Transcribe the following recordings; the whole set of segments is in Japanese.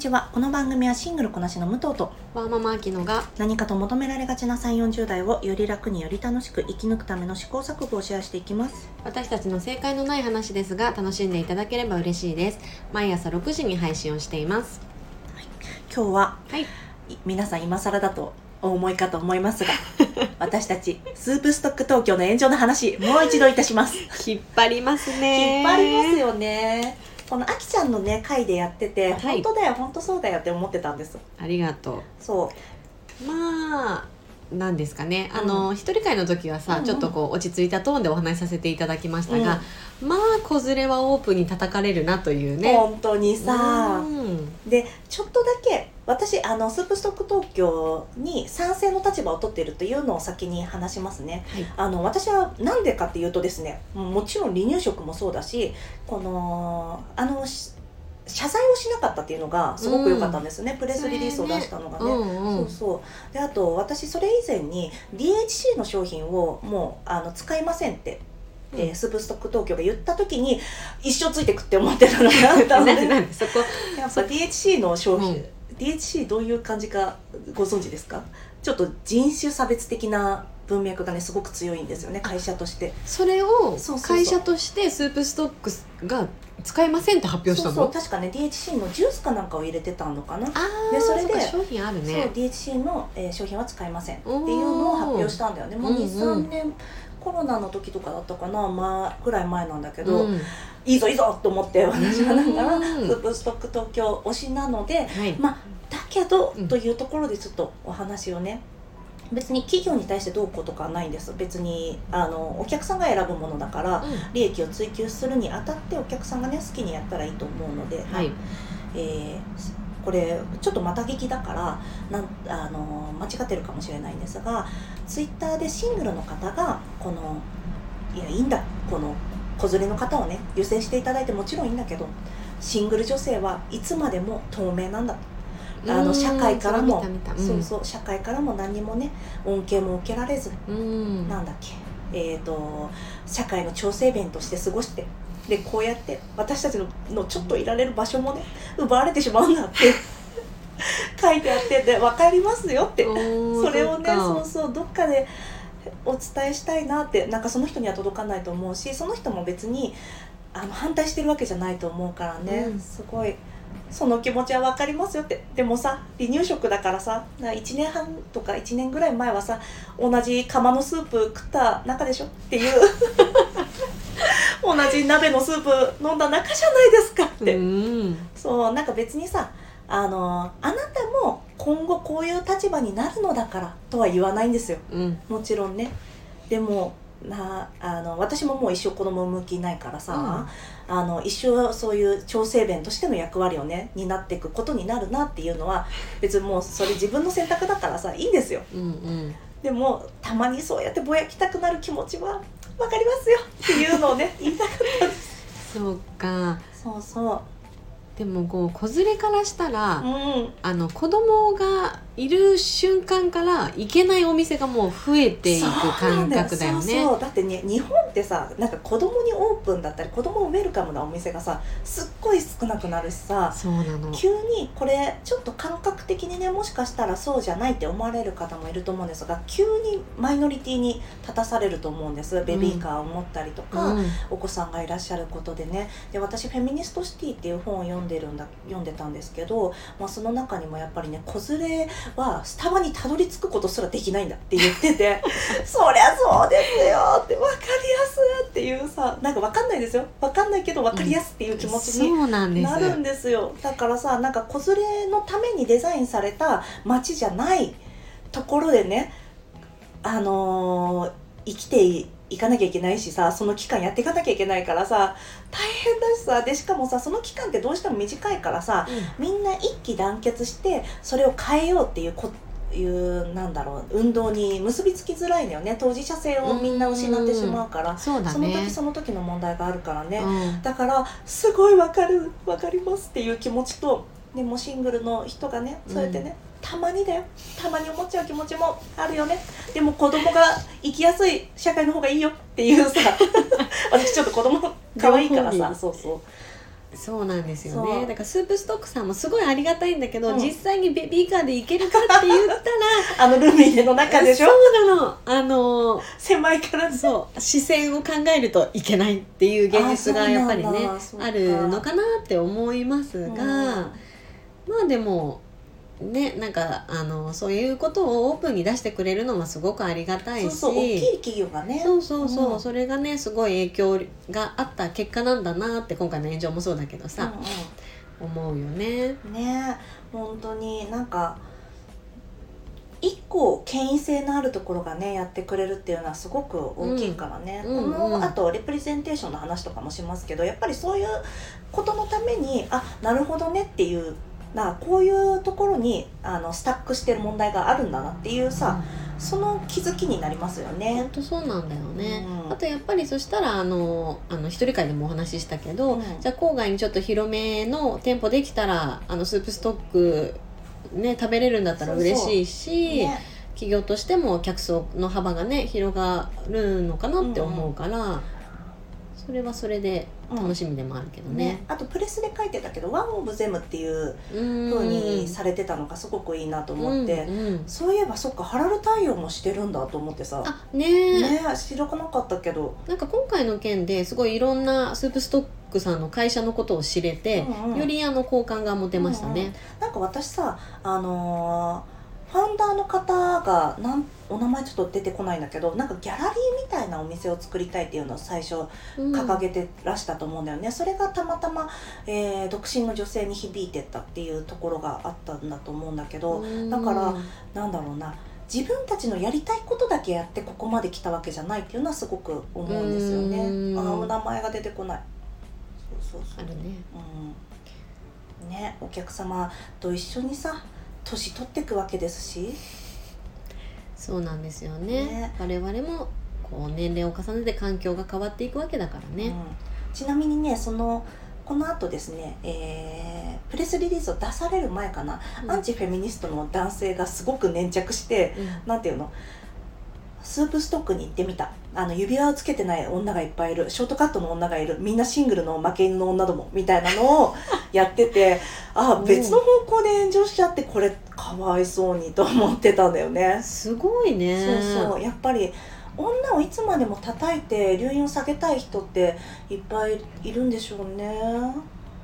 ちは。この番組はシングルこなしの武藤とワーママアキノが何かと求められがちな3 4 0代をより楽により楽しく生き抜くための試行錯誤をシェアしていきます。私たちの正解のない話ですが楽しんでいただければ嬉しいです。毎朝6時に配信をしています。今日ははいい。皆さん今更だとお思いかと思いますが 私たちスープストック東京の炎上の話もう一度いたします。引っ張りますね。引っ張りますよねこのあきちゃんのね回でやってて、はい。本当だよ本当そうだよって思ってたんです。ありがとそう。まあなんですかね。あうの、一人会の時はさ、うんうん。ちょっとこう落ち着いたトーンでお話しさせていただきましたが、まあ子連れはオープンに叩かれるなというね。本当にさ、うん。でちょっとだけ私あのスープストック東京に賛成の立場を取っているというのを先に話しますね。はい。あの私は何でかっていうとですねもちろん離乳食もそうだしこのあのし謝罪をしなかったっていうのがすごく良かったんですね、プレスリリースを出したのがね。うんうんそうそう。であと私それ以前に DHC の商品をもうあの使いませんって、えーうんスープストック東京が言った時に一生ついてくって思ってたのがあったの なんででなんでそこ？やっぱ DHC の商品、うん DHC どういう感じかご存知ですか？ちょっと人種差別的な文脈がねすごく強いんですよね会社として。それを会社としてスープストックスが使いませんって発表したの？そうそう確かね DHC のジュースかなんかを入れてたのかな、ああでそれで商品あるそうね DHC の、えー商品は使いませんっていうのを発表したんだよね。もううんうん23年コロナの時とかだったかな、まあ、ぐらい前なんだけど、うんいいぞいいぞと思って私はなんかうんスープストック東京推しなのではい。まあだけど、うん。というところでちょっとお話をね別に企業に対してどうこうとかはないんです。別にあのお客さんが選ぶものだから利益を追求するにあたってお客さんがね好きにやったらいいと思うので、はい。えーこれちょっとまた聞きだからなんあの間違ってるかもしれないんですがツイッターでシングルの方がこのいやいいんだこの子連れの方をね優先していただいてもちろんいいんだけどシングル女性はいつまでも透明なんだあの社会からもそうそう社会からも何にもね恩恵も受けられずうん。なんだっけ。えー、と社会の調整弁として過ごしてでこうやって私たちののちょっといられる場所もね奪われてしまうんだって 書いてあってで分かりますよって。それをねそうそうどっかでお伝えしたいなってなんかその人には届かないと思うしその人も別にあの反対してるわけじゃないと思うからね、うん。すごいその気持ちは分かりますよって。でもさ離乳食だからさ1年半とか1年ぐらい前はさ同じ釜のスープ食った中でしょ？っていう。同じ鍋のスープ飲んだ仲じゃないですかって、うん。そうなんか別にさあのあなたも今後こういう立場になるのだからとは言わないんですよ。うん。もちろんね。でもなあの私ももう一生子供産む気ないからさ、あの一生そういう調整弁としての役割をね担っていくことになるなっていうのは別にもうそれ自分の選択だからさいいんですよ。うんうん。でもたまにそうやってぼやきたくなる気持ちは分かりますよっていうのをね言いたかったです。そうか。そうそでもこう子連れからしたら、ううんあの子供がいる瞬間から行けないお店がもう増えていく感覚だよね。そうそうだってね日本ってさなんか子供にオープンだったり子供ウェルカムなお店がさすっごい少なくなるしさそうなの。急にこれちょっと感覚ねもしかしたらそうじゃないって思われる方もいると思うんですが急にマイノリティに立たされると思うんです。ベビーカーを持ったりとか、うん。お子さんがいらっしゃることでね。で私「フェミニストシティ」っていう本を読んでるんだ読んでたんですけど、まあ、その中にもやっぱりね子連れはスタバにたどり着くことすらできないんだって言ってて そりゃそうですよってっていうさなんか分かんないですよ。分かんないけど分かりやすっていう気持ちになるんですよ。だからさなんか子連れのためにデザインされた街じゃないところでねあのー生きていいかなきゃいけないしさその期間やっていかなきゃいけないからさ大変だしさでしかもさその期間ってどうしても短いからさみんな一致団結してそれを変えようっていうこいうなんだろう運動に結びつきづらいのよね。当事者性をみんな失ってしまうから、そうだね。その時。その時の問題があるからね、うん。だからすごいわかるわかりますっていう気持ちとでもシングルの人がねそうやってね、たまにだよ。たまに思っちゃう気持ちもあるよね。でも子供が生きやすい社会の方がいいよっていうさ。私ちょっと子供可愛いからさ。そうそうそうなんですよね。だからスープストックさんもすごいありがたいんだけど、うん。実際にベビーカーで行けるかって言ったら あのルミネの中でしょ？そうなの。あの狭いからね。そう。視線を考えるといけないっていう現実がやっぱりねあるのかなって思いますが、まあでもねなんかあのそういうことをオープンに出してくれるのはすごくありがたいし。そうそう大きい企業がね。そうそうそう、うん。それがねすごい影響があった結果なんだなって今回の炎上もそうだけどさ、思うよね。うん。うん、ね。本当になんか一個権威性のあるところがねやってくれるっていうのはすごく大きいからね、うんうん。このうん。あとレプレゼンテーションの話とかもしますけどやっぱりそういうことのためにあなるほどねっていうなこういうところにあのスタックしてる問題があるんだなっていうさ、その気づきになりますよね。本。当そうなんだよね、うん。あとやっぱりそしたらあのあの一人会でもお話ししたけど、うん。じゃあ郊外にちょっと広めの店舗できたらあのスープストックね食べれるんだったら嬉しいしね。企業としても客層の幅がね広がるのかなって思うから、それはそれで楽しみでもあるけどね。ね、あとプレスで書いてたけど「ワン・オブ・ゼム」っていううん。風にされてたのがすごくいいなと思って、うんうん。そういえばそっかハラル対応もしてるんだと思ってさ。あね。えね知らなかったけど、なんか今回の件ですごいいろんなスープストックさんの会社のことを知れて、うんうん。よりあの好感が持てましたね。なんか私さあのーファウンダーの方がなんお名前ちょっと出てこないんだけどなんかギャラリーみたいなお店を作りたいっていうのを最初うん掲げてらしたと思うんだよね、それがたまたま、えー独身の女性に響いてったっていうところがあったんだと思うんだけど、だからなんだろうな自分たちのやりたいことだけやってここまで来たわけじゃないっていうのはすごく思うんですよね。うんあー名前が出てこない。そうそうそう。あるね。うん。ねお客様と一緒にさ年取っていくわけですし。そうなんですよね。ね。我々もこう年齢を重ねて環境が変わっていくわけだからね。うん、ちなみにねそのこの後ですね、えープレスリリースを出される前かな、うん。アンチフェミニストの男性がすごく粘着してなんていうの？スープストックに行ってみたあの指輪をつけてない女がいっぱいいるショートカットの女がいるみんなシングルの負け犬の女どもみたいなのを やっててあうん別の方向で炎上しちゃってこれかわいそうにと思ってたんだよね。すごいね。そうそうやっぱり女をいつまでも叩いて留飲を下げたい人っていっぱいいるんでしょうね。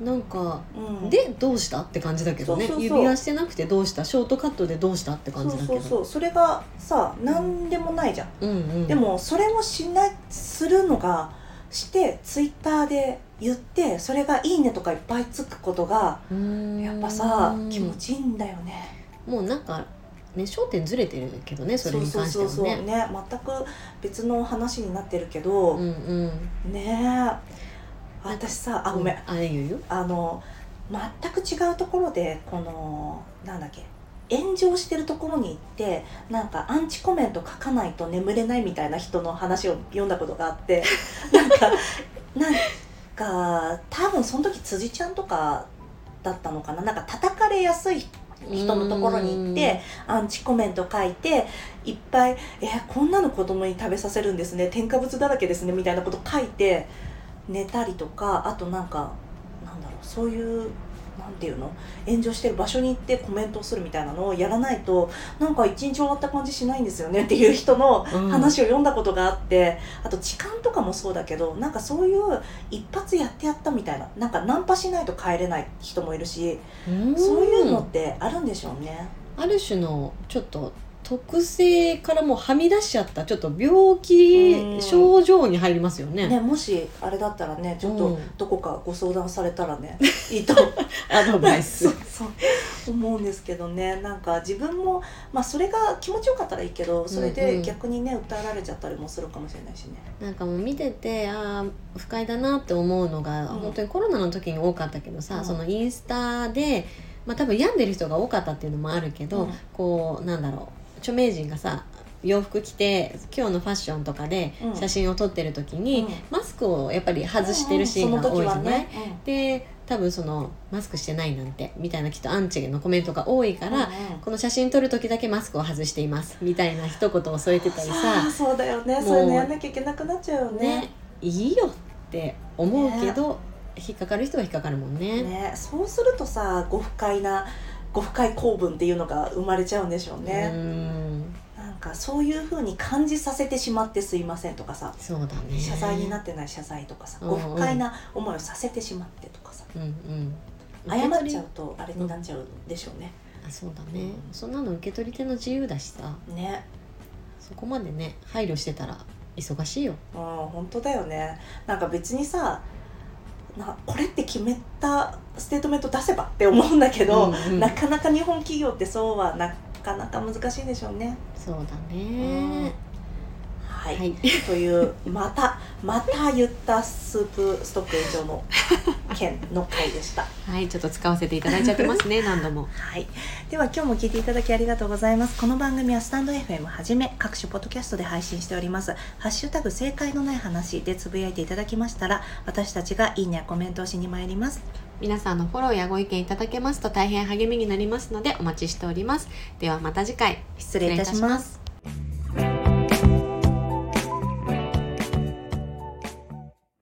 なんか、うん、でどうした？って感じだけどね。そうそうそう。指輪してなくてどうした？ショートカットでどうした？って感じだけど。そうそうそう。それがさ何でもないじゃん。うんうん。でもそれをしないするのがしてツイッターで言ってそれが「いいね」とかいっぱいつくことがやっぱさ気持ちいいんだよね。もうなんかね焦点ずれてるけどねそれに関してはね。そうそうそうそう。ね全く別の話になってるけど、うんうん。ね。え私さあごめん、あいいよいいよ。あの全く違うところでこのなんだっけ。炎上してるところに行ってなんかアンチコメント書かないと眠れないみたいな人の話を読んだことがあって なんかなんか多分その時辻ちゃんとかだったのかな。なんか叩かれやすい人のところに行ってアンチコメント書いていっぱい「えこんなの子供に食べさせるんですね。添加物だらけですね」みたいなこと書いて寝たりとかあとなんかなんだろうそういうなんていうの炎上してる場所に行ってコメントをするみたいなのをやらないとなんか一日終わった感じしないんですよねっていう人のうん話を読んだことがあって、あと時間とかもそうだけどなんかそういう一発やってやったみたいななんかナンパしないと帰れない人もいるし、うんそういうのってあるんでしょうね。ある種のちょっと特性からもうはみ出しちゃったちょっと病気うん。症状に入りますよね。ねもしあれだったらねちょっとうんどこかご相談されたらね いいと。アドバイス。そう思うんですけどね。なんか自分もまあそれが気持ちよかったらいいけどそれうんうん。で逆にね訴えられちゃったりもするかもしれないしね。なんかもう見ててああ不快だなって思うのが、うん。本当にコロナの時に多かったけどさ、うん。そのインスタで、まあ、多分病んでる人が多かったっていうのもあるけど、うん。こうなんだろう著名人がさ洋服着て今日のファッションとかでうん。写真を撮ってる時に、うん。マスクをやっぱり外してるシーンが多いじゃない、その時はねで多分そのマスクしてないなんてみたいなきっとアンチのコメントが多いから、うんうん。この写真撮る時だけマスクを外していますみたいな一言を添えてたりさそうだよね。そういうのやんなきゃいけなくなっちゃうよね。ねいいよって思うけど、引っかかる人は引っかかるもんね。ねそうするとさご不快なご不快構文っていうのが生まれちゃうんでしょううね、ん。なんかそういうふうに感じさせてしまってすいませんとかさ。そうだね。謝罪になってない謝罪とかさ、うんご不快な思いをさせてしまってとかさ。うんうん。謝っちゃうとあれになっちゃうんでしょうね、あそうだね、うんそんなの受け取り手の自由だしさ。ね。そこまでね配慮してたら忙しいよ。うん本当だよね。なんか別にさなこれって決めたステートメント出せばって思うんだけど、うんうんなかなか日本企業ってそうはなかなか難しいでしょうね。そうだねはい、はい。というまたまた言ったスープストック炎上の件の回でした。はいちょっと使わせていただいちゃってますね 何度も。はい、では今日も聞いていただきありがとうございます。この番組はスタンド FM はじめ各種ポッドキャストで配信しております。ハッシュタグ正解のない話でつぶやいていただきましたら私たちがいいねやコメントをしに参ります。皆さんのフォローやご意見いただけますと大変励みになりますのでお待ちしております。ではまた次回。失礼いたします